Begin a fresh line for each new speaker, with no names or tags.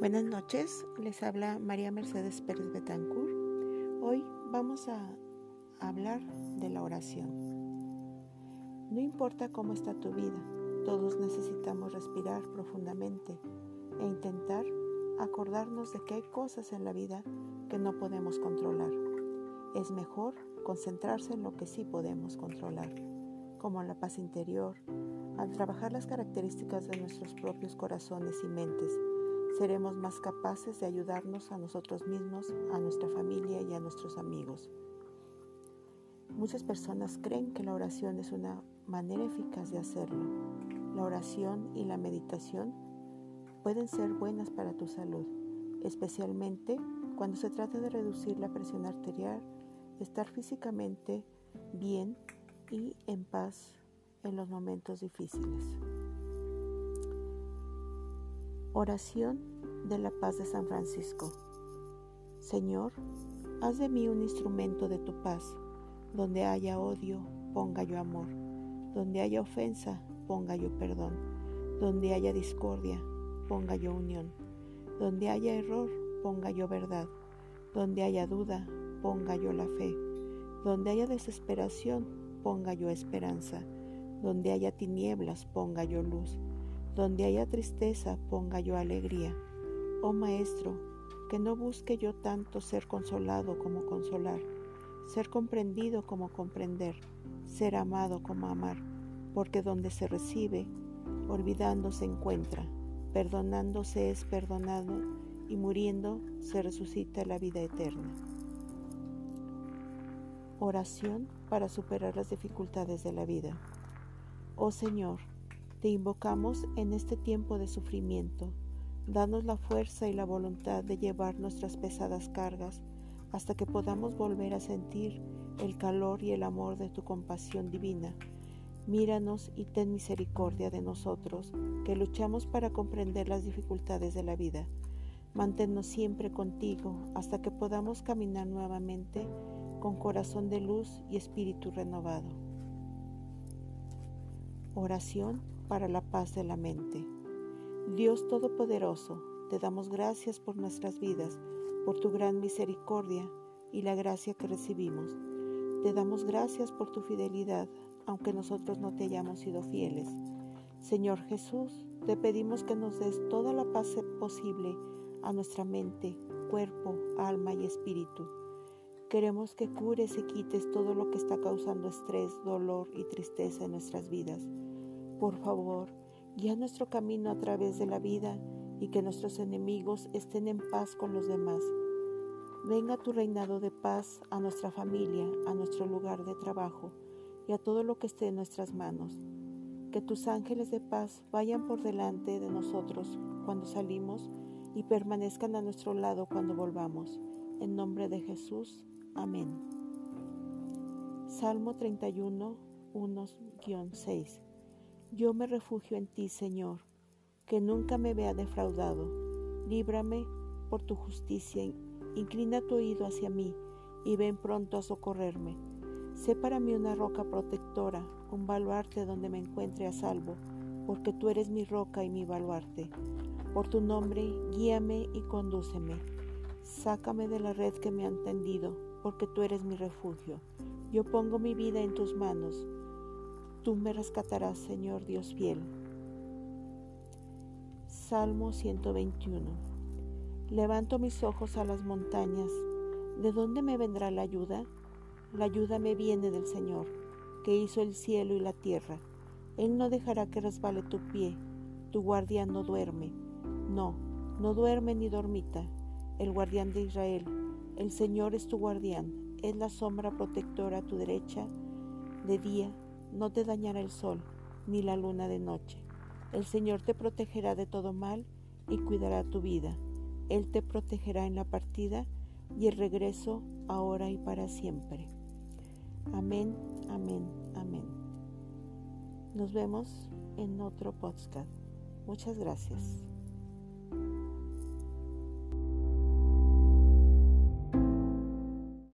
Buenas noches, les habla María Mercedes Pérez Betancourt. Hoy vamos a hablar de la oración. No importa cómo está tu vida, todos necesitamos respirar profundamente e intentar acordarnos de que hay cosas en la vida que no podemos controlar. Es mejor concentrarse en lo que sí podemos controlar, como la paz interior, al trabajar las características de nuestros propios corazones y mentes seremos más capaces de ayudarnos a nosotros mismos, a nuestra familia y a nuestros amigos. Muchas personas creen que la oración es una manera eficaz de hacerlo. La oración y la meditación pueden ser buenas para tu salud, especialmente cuando se trata de reducir la presión arterial, estar físicamente bien y en paz en los momentos difíciles. Oración de la paz de San Francisco. Señor, haz de mí un instrumento de tu paz. Donde haya odio, ponga yo amor. Donde haya ofensa, ponga yo perdón. Donde haya discordia, ponga yo unión. Donde haya error, ponga yo verdad. Donde haya duda, ponga yo la fe. Donde haya desesperación, ponga yo esperanza. Donde haya tinieblas, ponga yo luz. Donde haya tristeza, ponga yo alegría. Oh Maestro, que no busque yo tanto ser consolado como consolar, ser comprendido como comprender, ser amado como amar, porque donde se recibe, olvidando se encuentra, perdonándose es perdonado y muriendo se resucita la vida eterna. Oración para superar las dificultades de la vida. Oh Señor, te invocamos en este tiempo de sufrimiento. Danos la fuerza y la voluntad de llevar nuestras pesadas cargas hasta que podamos volver a sentir el calor y el amor de tu compasión divina. Míranos y ten misericordia de nosotros, que luchamos para comprender las dificultades de la vida. Manténnos siempre contigo hasta que podamos caminar nuevamente con corazón de luz y espíritu renovado. Oración para la paz de la mente. Dios Todopoderoso, te damos gracias por nuestras vidas, por tu gran misericordia y la gracia que recibimos. Te damos gracias por tu fidelidad, aunque nosotros no te hayamos sido fieles. Señor Jesús, te pedimos que nos des toda la paz posible a nuestra mente, cuerpo, alma y espíritu. Queremos que cures y quites todo lo que está causando estrés, dolor y tristeza en nuestras vidas. Por favor, guía nuestro camino a través de la vida y que nuestros enemigos estén en paz con los demás. Venga tu reinado de paz a nuestra familia, a nuestro lugar de trabajo y a todo lo que esté en nuestras manos. Que tus ángeles de paz vayan por delante de nosotros cuando salimos y permanezcan a nuestro lado cuando volvamos. En nombre de Jesús. Amén. Salmo 31, 1-6. Yo me refugio en ti, Señor, que nunca me vea defraudado. Líbrame por tu justicia, inclina tu oído hacia mí y ven pronto a socorrerme. Sé para mí una roca protectora, un baluarte donde me encuentre a salvo, porque tú eres mi roca y mi baluarte. Por tu nombre, guíame y condúceme. Sácame de la red que me han tendido, porque tú eres mi refugio. Yo pongo mi vida en tus manos Tú me rescatarás, Señor Dios fiel. Salmo 121. Levanto mis ojos a las montañas. ¿De dónde me vendrá la ayuda? La ayuda me viene del Señor, que hizo el cielo y la tierra. Él no dejará que resbale tu pie. Tu guardián no duerme. No, no duerme ni dormita. El guardián de Israel. El Señor es tu guardián. Es la sombra protectora a tu derecha de día no te dañará el sol, ni la luna de noche. El Señor te protegerá de todo mal y cuidará tu vida. Él te protegerá en la partida y el regreso ahora y para siempre. Amén, amén, amén. Nos vemos en otro podcast. Muchas gracias.